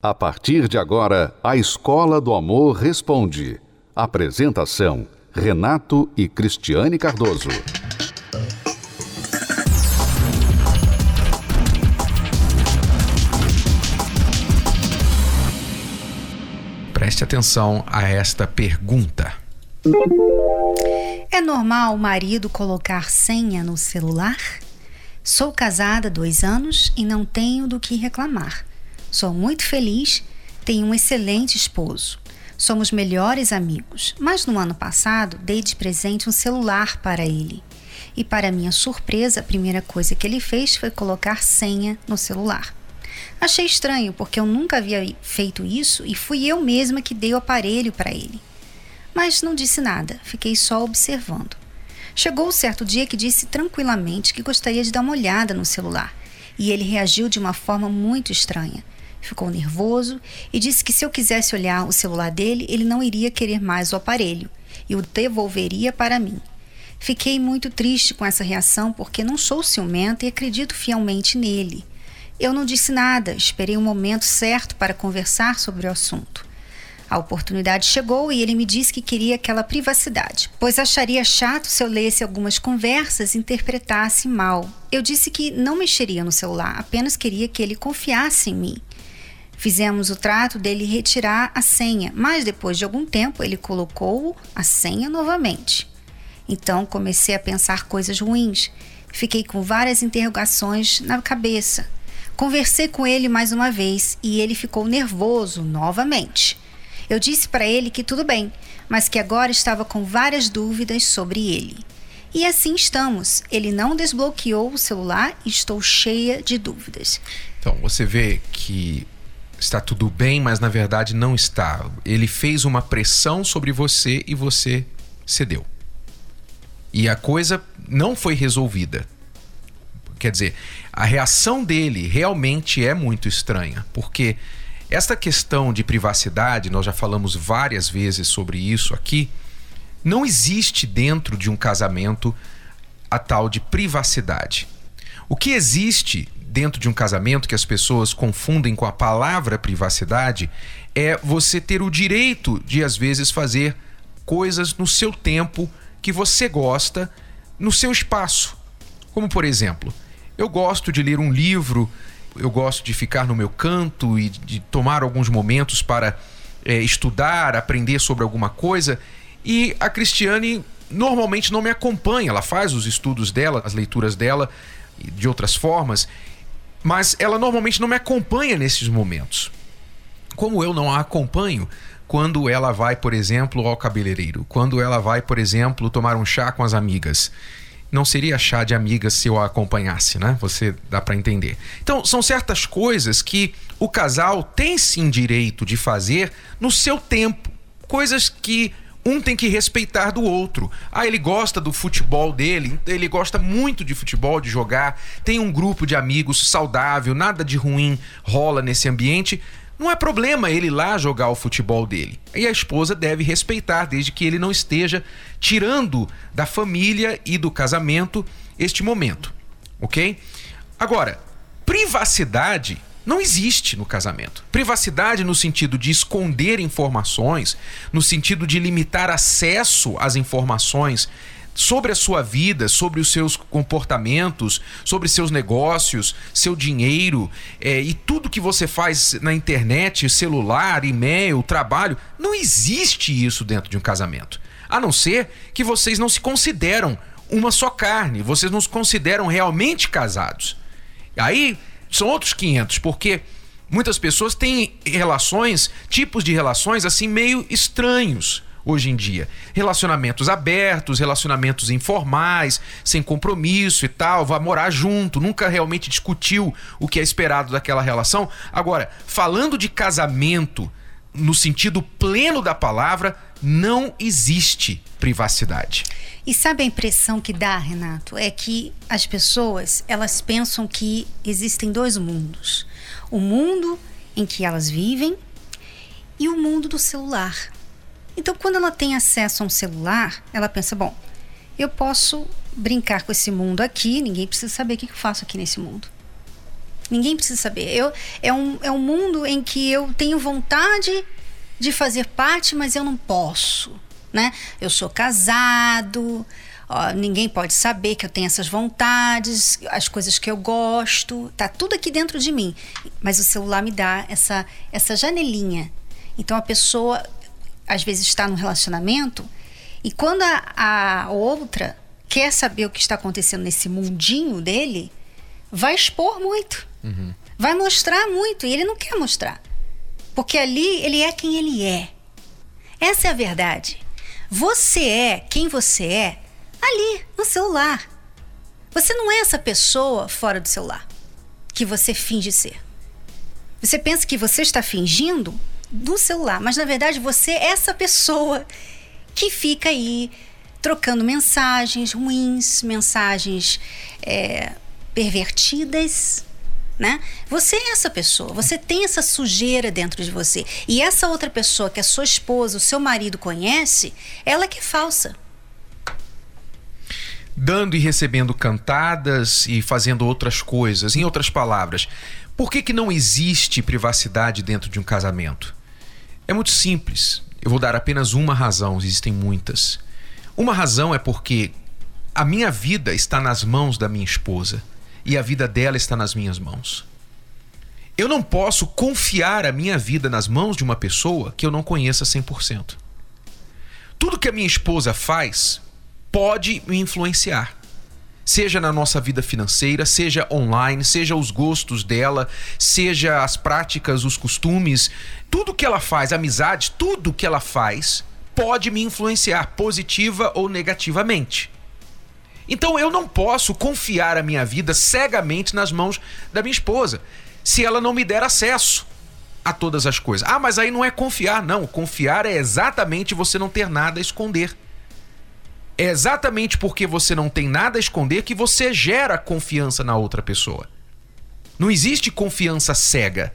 A partir de agora, a Escola do Amor Responde. Apresentação: Renato e Cristiane Cardoso. Preste atenção a esta pergunta. É normal o marido colocar senha no celular? Sou casada há dois anos e não tenho do que reclamar. Sou muito feliz, tenho um excelente esposo. Somos melhores amigos, mas no ano passado dei de presente um celular para ele. E, para minha surpresa, a primeira coisa que ele fez foi colocar senha no celular. Achei estranho, porque eu nunca havia feito isso e fui eu mesma que dei o aparelho para ele. Mas não disse nada, fiquei só observando. Chegou o certo dia que disse tranquilamente que gostaria de dar uma olhada no celular, e ele reagiu de uma forma muito estranha ficou nervoso e disse que se eu quisesse olhar o celular dele, ele não iria querer mais o aparelho e o devolveria para mim. Fiquei muito triste com essa reação porque não sou ciumenta e acredito fielmente nele. Eu não disse nada, esperei o um momento certo para conversar sobre o assunto. A oportunidade chegou e ele me disse que queria aquela privacidade, pois acharia chato se eu lesse algumas conversas e interpretasse mal. Eu disse que não mexeria no celular, apenas queria que ele confiasse em mim. Fizemos o trato dele retirar a senha, mas depois de algum tempo ele colocou a senha novamente. Então comecei a pensar coisas ruins. Fiquei com várias interrogações na cabeça. Conversei com ele mais uma vez e ele ficou nervoso novamente. Eu disse para ele que tudo bem, mas que agora estava com várias dúvidas sobre ele. E assim estamos. Ele não desbloqueou o celular e estou cheia de dúvidas. Então, você vê que está tudo bem, mas na verdade não está. Ele fez uma pressão sobre você e você cedeu. E a coisa não foi resolvida. Quer dizer, a reação dele realmente é muito estranha, porque esta questão de privacidade, nós já falamos várias vezes sobre isso aqui, não existe dentro de um casamento a tal de privacidade. O que existe dentro de um casamento que as pessoas confundem com a palavra privacidade é você ter o direito de às vezes fazer coisas no seu tempo que você gosta, no seu espaço. Como por exemplo, eu gosto de ler um livro, eu gosto de ficar no meu canto e de tomar alguns momentos para é, estudar, aprender sobre alguma coisa. E a Cristiane normalmente não me acompanha, ela faz os estudos dela, as leituras dela de outras formas, mas ela normalmente não me acompanha nesses momentos. Como eu não a acompanho quando ela vai, por exemplo, ao cabeleireiro, quando ela vai, por exemplo, tomar um chá com as amigas. Não seria chá de amigas se eu a acompanhasse, né? Você dá para entender. Então, são certas coisas que o casal tem sim direito de fazer no seu tempo. Coisas que um tem que respeitar do outro. Ah, ele gosta do futebol dele, ele gosta muito de futebol, de jogar, tem um grupo de amigos saudável, nada de ruim rola nesse ambiente. Não é problema ele lá jogar o futebol dele. E a esposa deve respeitar, desde que ele não esteja tirando da família e do casamento este momento. Ok? Agora, privacidade não existe no casamento. Privacidade no sentido de esconder informações, no sentido de limitar acesso às informações sobre a sua vida, sobre os seus comportamentos, sobre seus negócios, seu dinheiro é, e tudo que você faz na internet, celular, e-mail, trabalho. Não existe isso dentro de um casamento. A não ser que vocês não se consideram uma só carne, vocês não se consideram realmente casados. Aí são outros 500, porque muitas pessoas têm relações, tipos de relações assim meio estranhos hoje em dia. Relacionamentos abertos, relacionamentos informais, sem compromisso e tal, vai morar junto, nunca realmente discutiu o que é esperado daquela relação. Agora, falando de casamento no sentido pleno da palavra, não existe privacidade. E sabe a impressão que dá, Renato? É que as pessoas, elas pensam que existem dois mundos. O mundo em que elas vivem e o mundo do celular. Então, quando ela tem acesso a um celular, ela pensa: bom, eu posso brincar com esse mundo aqui, ninguém precisa saber o que eu faço aqui nesse mundo. Ninguém precisa saber. Eu, é, um, é um mundo em que eu tenho vontade de fazer parte, mas eu não posso. Né? Eu sou casado, ó, ninguém pode saber que eu tenho essas vontades, as coisas que eu gosto, tá tudo aqui dentro de mim. Mas o celular me dá essa, essa janelinha. Então a pessoa às vezes está num relacionamento e quando a, a outra quer saber o que está acontecendo nesse mundinho dele, vai expor muito. Uhum. Vai mostrar muito. E ele não quer mostrar. Porque ali ele é quem ele é. Essa é a verdade. Você é quem você é ali, no celular. Você não é essa pessoa fora do celular que você finge ser. Você pensa que você está fingindo no celular, mas na verdade você é essa pessoa que fica aí trocando mensagens ruins, mensagens é, pervertidas, né? Você é essa pessoa, você tem essa sujeira dentro de você. E essa outra pessoa que a sua esposa, o seu marido conhece, ela que é falsa. Dando e recebendo cantadas e fazendo outras coisas. Em outras palavras, por que, que não existe privacidade dentro de um casamento? É muito simples. Eu vou dar apenas uma razão, existem muitas. Uma razão é porque a minha vida está nas mãos da minha esposa e a vida dela está nas minhas mãos. Eu não posso confiar a minha vida nas mãos de uma pessoa que eu não conheça 100%. Tudo que a minha esposa faz pode me influenciar. Seja na nossa vida financeira, seja online, seja os gostos dela, seja as práticas, os costumes, tudo que ela faz, amizades, tudo que ela faz pode me influenciar positiva ou negativamente. Então eu não posso confiar a minha vida cegamente nas mãos da minha esposa, se ela não me der acesso a todas as coisas. Ah, mas aí não é confiar, não. Confiar é exatamente você não ter nada a esconder. É exatamente porque você não tem nada a esconder que você gera confiança na outra pessoa. Não existe confiança cega.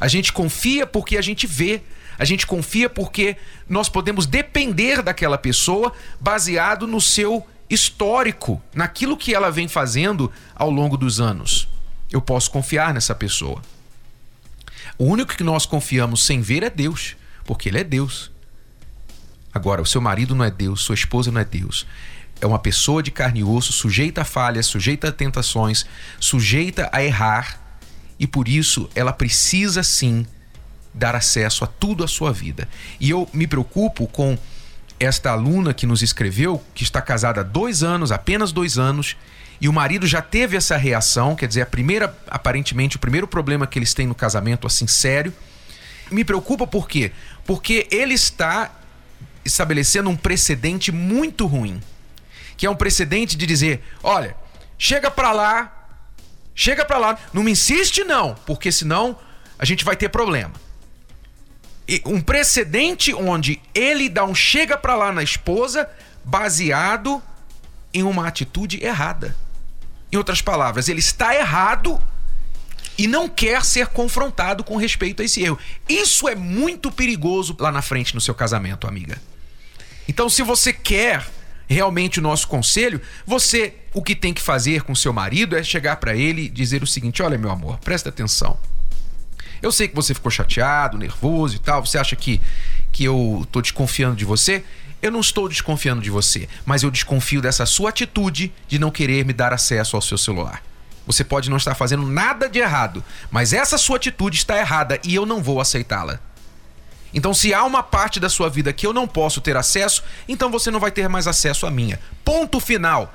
A gente confia porque a gente vê. A gente confia porque nós podemos depender daquela pessoa baseado no seu histórico, naquilo que ela vem fazendo ao longo dos anos. Eu posso confiar nessa pessoa. O único que nós confiamos sem ver é Deus, porque Ele é Deus. Agora, o seu marido não é Deus, sua esposa não é Deus. É uma pessoa de carne e osso, sujeita a falhas, sujeita a tentações, sujeita a errar, e por isso ela precisa sim dar acesso a tudo a sua vida. E eu me preocupo com esta aluna que nos escreveu, que está casada há dois anos, apenas dois anos, e o marido já teve essa reação, quer dizer, a primeira, aparentemente, o primeiro problema que eles têm no casamento, assim, sério. Me preocupa por quê? Porque ele está estabelecendo um precedente muito ruim, que é um precedente de dizer, olha, chega para lá, chega para lá, não me insiste não, porque senão a gente vai ter problema um precedente onde ele dá um chega para lá na esposa baseado em uma atitude errada. Em outras palavras, ele está errado e não quer ser confrontado com respeito a esse erro. Isso é muito perigoso lá na frente no seu casamento, amiga. Então, se você quer realmente o nosso conselho, você o que tem que fazer com seu marido é chegar para ele e dizer o seguinte: "Olha, meu amor, presta atenção. Eu sei que você ficou chateado, nervoso e tal. Você acha que, que eu tô desconfiando de você? Eu não estou desconfiando de você, mas eu desconfio dessa sua atitude de não querer me dar acesso ao seu celular. Você pode não estar fazendo nada de errado, mas essa sua atitude está errada e eu não vou aceitá-la. Então, se há uma parte da sua vida que eu não posso ter acesso, então você não vai ter mais acesso à minha. Ponto final.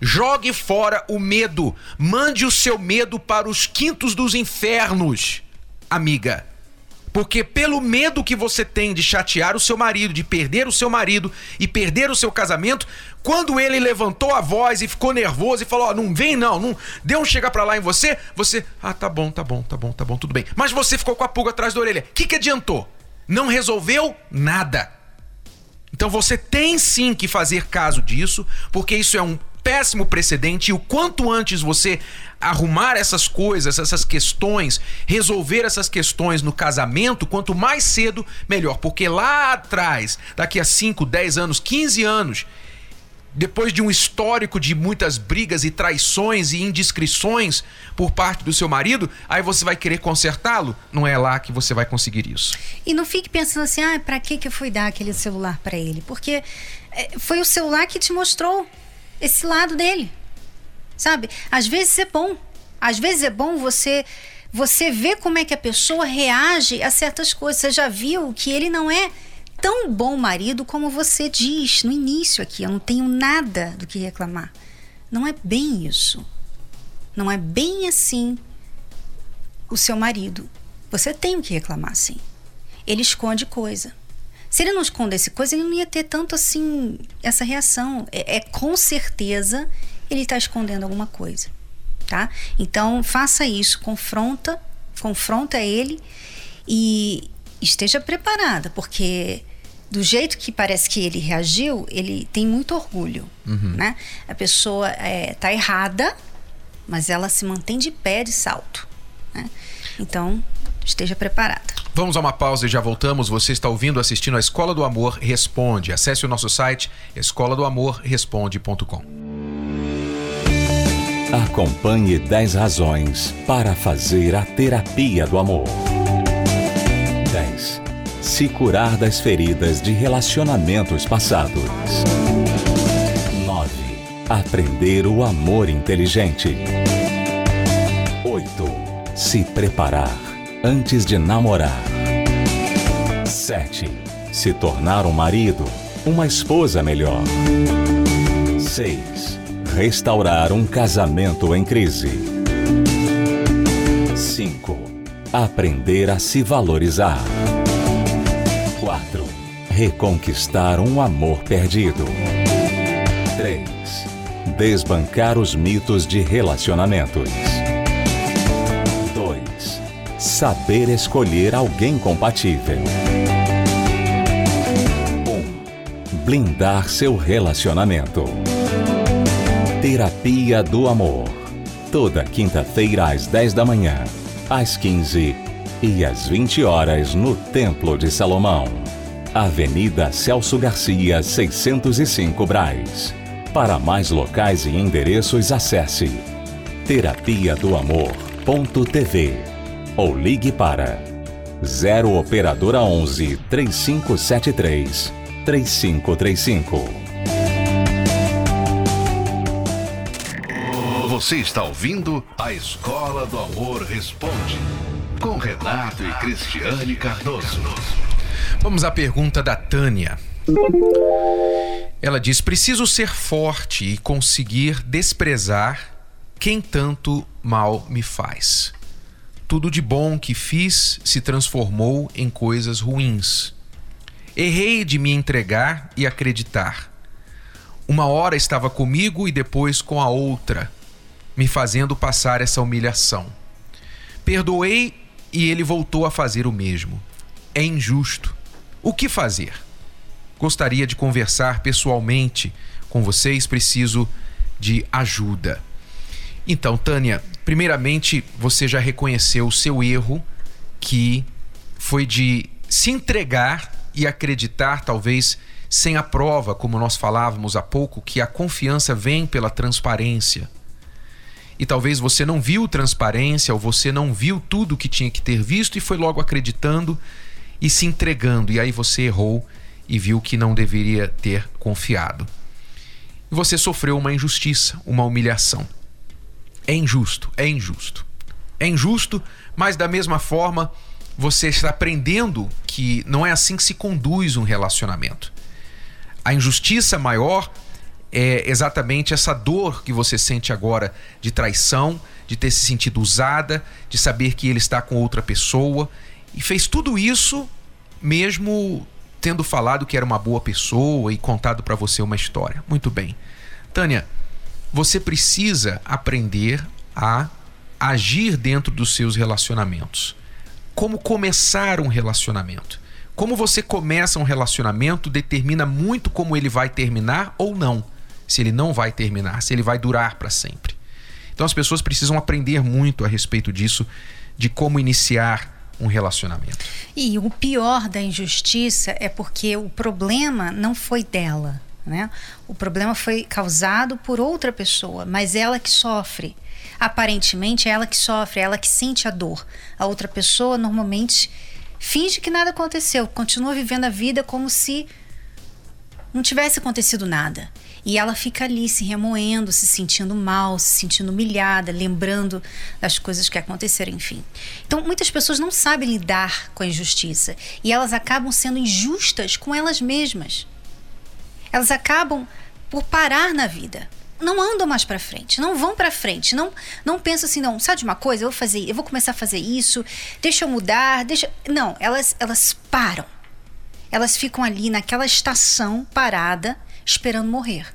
Jogue fora o medo. Mande o seu medo para os quintos dos infernos amiga. Porque pelo medo que você tem de chatear o seu marido, de perder o seu marido e perder o seu casamento, quando ele levantou a voz e ficou nervoso e falou: oh, "Não vem não, não deu um chega para lá em você", você: "Ah, tá bom, tá bom, tá bom, tá bom, tudo bem". Mas você ficou com a pulga atrás da orelha. O que que adiantou? Não resolveu nada. Então você tem sim que fazer caso disso, porque isso é um péssimo precedente e o quanto antes você arrumar essas coisas, essas questões, resolver essas questões no casamento, quanto mais cedo, melhor. Porque lá atrás, daqui a 5, 10 anos, 15 anos, depois de um histórico de muitas brigas e traições e indiscrições por parte do seu marido, aí você vai querer consertá-lo? Não é lá que você vai conseguir isso. E não fique pensando assim, ah, para que que eu fui dar aquele celular para ele? Porque é, foi o celular que te mostrou esse lado dele. Sabe? Às vezes é bom. Às vezes é bom você você ver como é que a pessoa reage a certas coisas. Você já viu que ele não é tão bom marido como você diz no início aqui. Eu não tenho nada do que reclamar. Não é bem isso. Não é bem assim o seu marido. Você tem o que reclamar, sim. Ele esconde coisa. Se ele não escondesse coisa, ele não ia ter tanto assim essa reação. É, é com certeza ele está escondendo alguma coisa, tá? Então faça isso, confronta, confronta ele e esteja preparada, porque do jeito que parece que ele reagiu, ele tem muito orgulho, uhum. né? A pessoa está é, errada, mas ela se mantém de pé de salto, né? Então esteja preparada. Vamos a uma pausa e já voltamos. Você está ouvindo, assistindo a Escola do Amor Responde. Acesse o nosso site escola do amor responde.com. Acompanhe 10 razões para fazer a terapia do amor. 10. Se curar das feridas de relacionamentos passados. 9. Aprender o amor inteligente. 8. Se preparar antes de namorar. 7. Se tornar um marido, uma esposa melhor. 6 restaurar um casamento em crise. 5. Aprender a se valorizar. 4. Reconquistar um amor perdido. 3. Desbancar os mitos de relacionamentos. 2. Saber escolher alguém compatível. 1. Blindar seu relacionamento. Terapia do Amor. Toda quinta-feira às 10 da manhã, às 15 e às 20 horas no Templo de Salomão. Avenida Celso Garcia, 605 Braz. Para mais locais e endereços, acesse terapia do amor.tv ou ligue para 0 operadora 11 3573 3535. Você está ouvindo a Escola do Amor Responde, com Renato e Cristiane Cardoso. Vamos à pergunta da Tânia. Ela diz: Preciso ser forte e conseguir desprezar quem tanto mal me faz. Tudo de bom que fiz se transformou em coisas ruins. Errei de me entregar e acreditar. Uma hora estava comigo e depois com a outra me fazendo passar essa humilhação. Perdoei e ele voltou a fazer o mesmo. É injusto. O que fazer? Gostaria de conversar pessoalmente com vocês, preciso de ajuda. Então, Tânia, primeiramente você já reconheceu o seu erro, que foi de se entregar e acreditar, talvez sem a prova, como nós falávamos há pouco, que a confiança vem pela transparência e talvez você não viu transparência ou você não viu tudo o que tinha que ter visto e foi logo acreditando e se entregando. E aí você errou e viu que não deveria ter confiado. E você sofreu uma injustiça, uma humilhação. É injusto, é injusto. É injusto, mas da mesma forma você está aprendendo que não é assim que se conduz um relacionamento. A injustiça maior é exatamente essa dor que você sente agora de traição, de ter se sentido usada, de saber que ele está com outra pessoa. E fez tudo isso mesmo tendo falado que era uma boa pessoa e contado para você uma história. Muito bem. Tânia, você precisa aprender a agir dentro dos seus relacionamentos. Como começar um relacionamento? Como você começa um relacionamento determina muito como ele vai terminar ou não se ele não vai terminar, se ele vai durar para sempre. Então as pessoas precisam aprender muito a respeito disso, de como iniciar um relacionamento. E o pior da injustiça é porque o problema não foi dela, né? O problema foi causado por outra pessoa, mas ela que sofre. Aparentemente é ela que sofre, é ela que sente a dor. A outra pessoa normalmente finge que nada aconteceu, continua vivendo a vida como se não tivesse acontecido nada. E ela fica ali se remoendo, se sentindo mal, se sentindo humilhada, lembrando das coisas que aconteceram, enfim. Então, muitas pessoas não sabem lidar com a injustiça e elas acabam sendo injustas com elas mesmas. Elas acabam por parar na vida. Não andam mais para frente, não vão para frente, não não pensam assim, não, sabe de uma coisa, eu vou fazer, eu vou começar a fazer isso, deixa eu mudar, deixa, não, elas elas param. Elas ficam ali naquela estação parada, esperando morrer.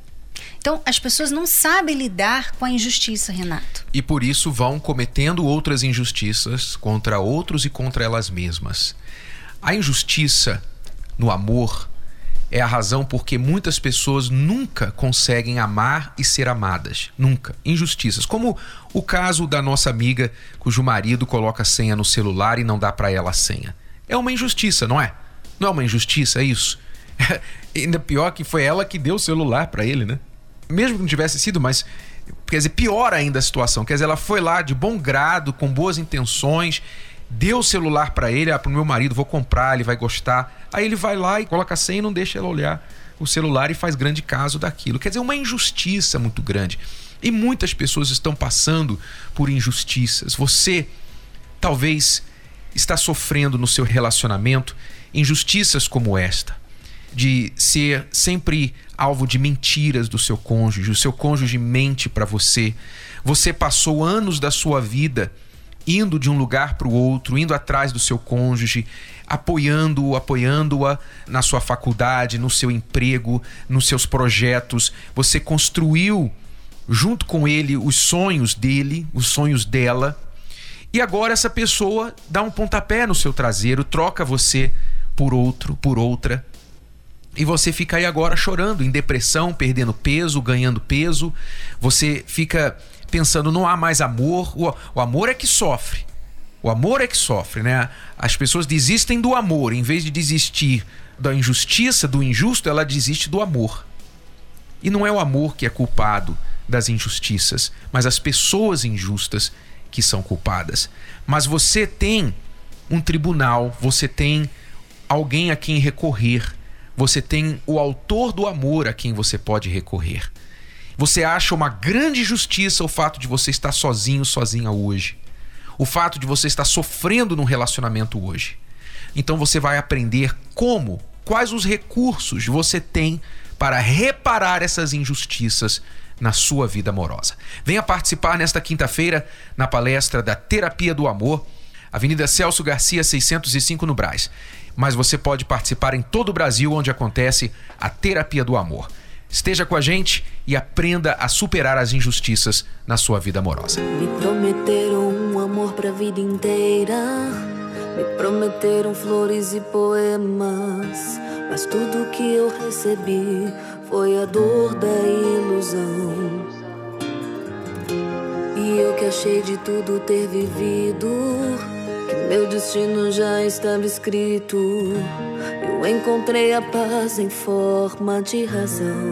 Então, as pessoas não sabem lidar com a injustiça, Renato. E por isso vão cometendo outras injustiças contra outros e contra elas mesmas. A injustiça no amor é a razão porque muitas pessoas nunca conseguem amar e ser amadas. Nunca. Injustiças. Como o caso da nossa amiga cujo marido coloca a senha no celular e não dá para ela a senha. É uma injustiça, não é? Não é uma injustiça é isso? Ainda pior que foi ela que deu o celular para ele, né? mesmo que não tivesse sido, mas quer dizer, pior ainda a situação. Quer dizer, ela foi lá de bom grado, com boas intenções, deu o celular para ele, ah, pro meu marido, vou comprar, ele vai gostar. Aí ele vai lá e coloca a senha e não deixa ela olhar o celular e faz grande caso daquilo. Quer dizer, uma injustiça muito grande. E muitas pessoas estão passando por injustiças. Você talvez está sofrendo no seu relacionamento injustiças como esta de ser sempre alvo de mentiras do seu cônjuge, o seu cônjuge mente para você. Você passou anos da sua vida indo de um lugar para o outro, indo atrás do seu cônjuge, apoiando-o, apoiando-a na sua faculdade, no seu emprego, nos seus projetos. Você construiu junto com ele os sonhos dele, os sonhos dela. E agora essa pessoa dá um pontapé no seu traseiro, troca você por outro, por outra. E você fica aí agora chorando, em depressão, perdendo peso, ganhando peso. Você fica pensando, não há mais amor. O, o amor é que sofre. O amor é que sofre, né? As pessoas desistem do amor. Em vez de desistir da injustiça, do injusto, ela desiste do amor. E não é o amor que é culpado das injustiças, mas as pessoas injustas que são culpadas. Mas você tem um tribunal, você tem alguém a quem recorrer você tem o autor do amor a quem você pode recorrer. Você acha uma grande justiça o fato de você estar sozinho, sozinha hoje. O fato de você estar sofrendo num relacionamento hoje. Então você vai aprender como, quais os recursos você tem para reparar essas injustiças na sua vida amorosa. Venha participar nesta quinta-feira na palestra da Terapia do Amor, Avenida Celso Garcia 605 no Brás mas você pode participar em todo o Brasil onde acontece a terapia do amor. Esteja com a gente e aprenda a superar as injustiças na sua vida amorosa. Me prometeram um amor pra vida inteira. Me prometeram flores e poemas. Mas tudo que eu recebi foi a dor da ilusão. E eu que achei de tudo ter vivido que meu destino já estava escrito. Eu encontrei a paz em forma de razão.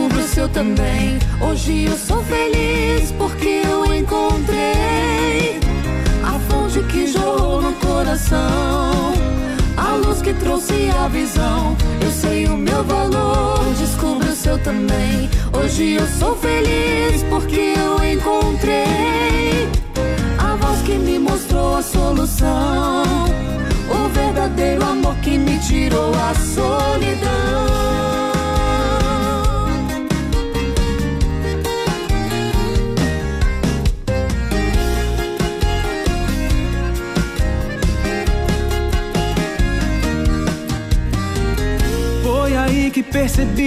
o seu também. Hoje eu sou feliz porque eu encontrei a fonte que jorrou no coração. A luz que trouxe a visão. Eu sei o meu valor, descubro o seu também. Hoje eu sou feliz porque eu encontrei a voz que me mostrou a solução. O verdadeiro amor que me tirou a solidão.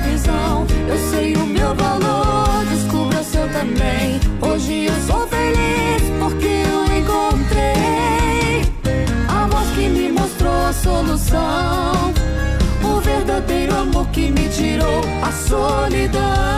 visão. Eu sei o meu valor, descubra o seu também. Hoje eu sou feliz porque eu encontrei a voz que me mostrou a solução, o verdadeiro amor que me tirou a solidão.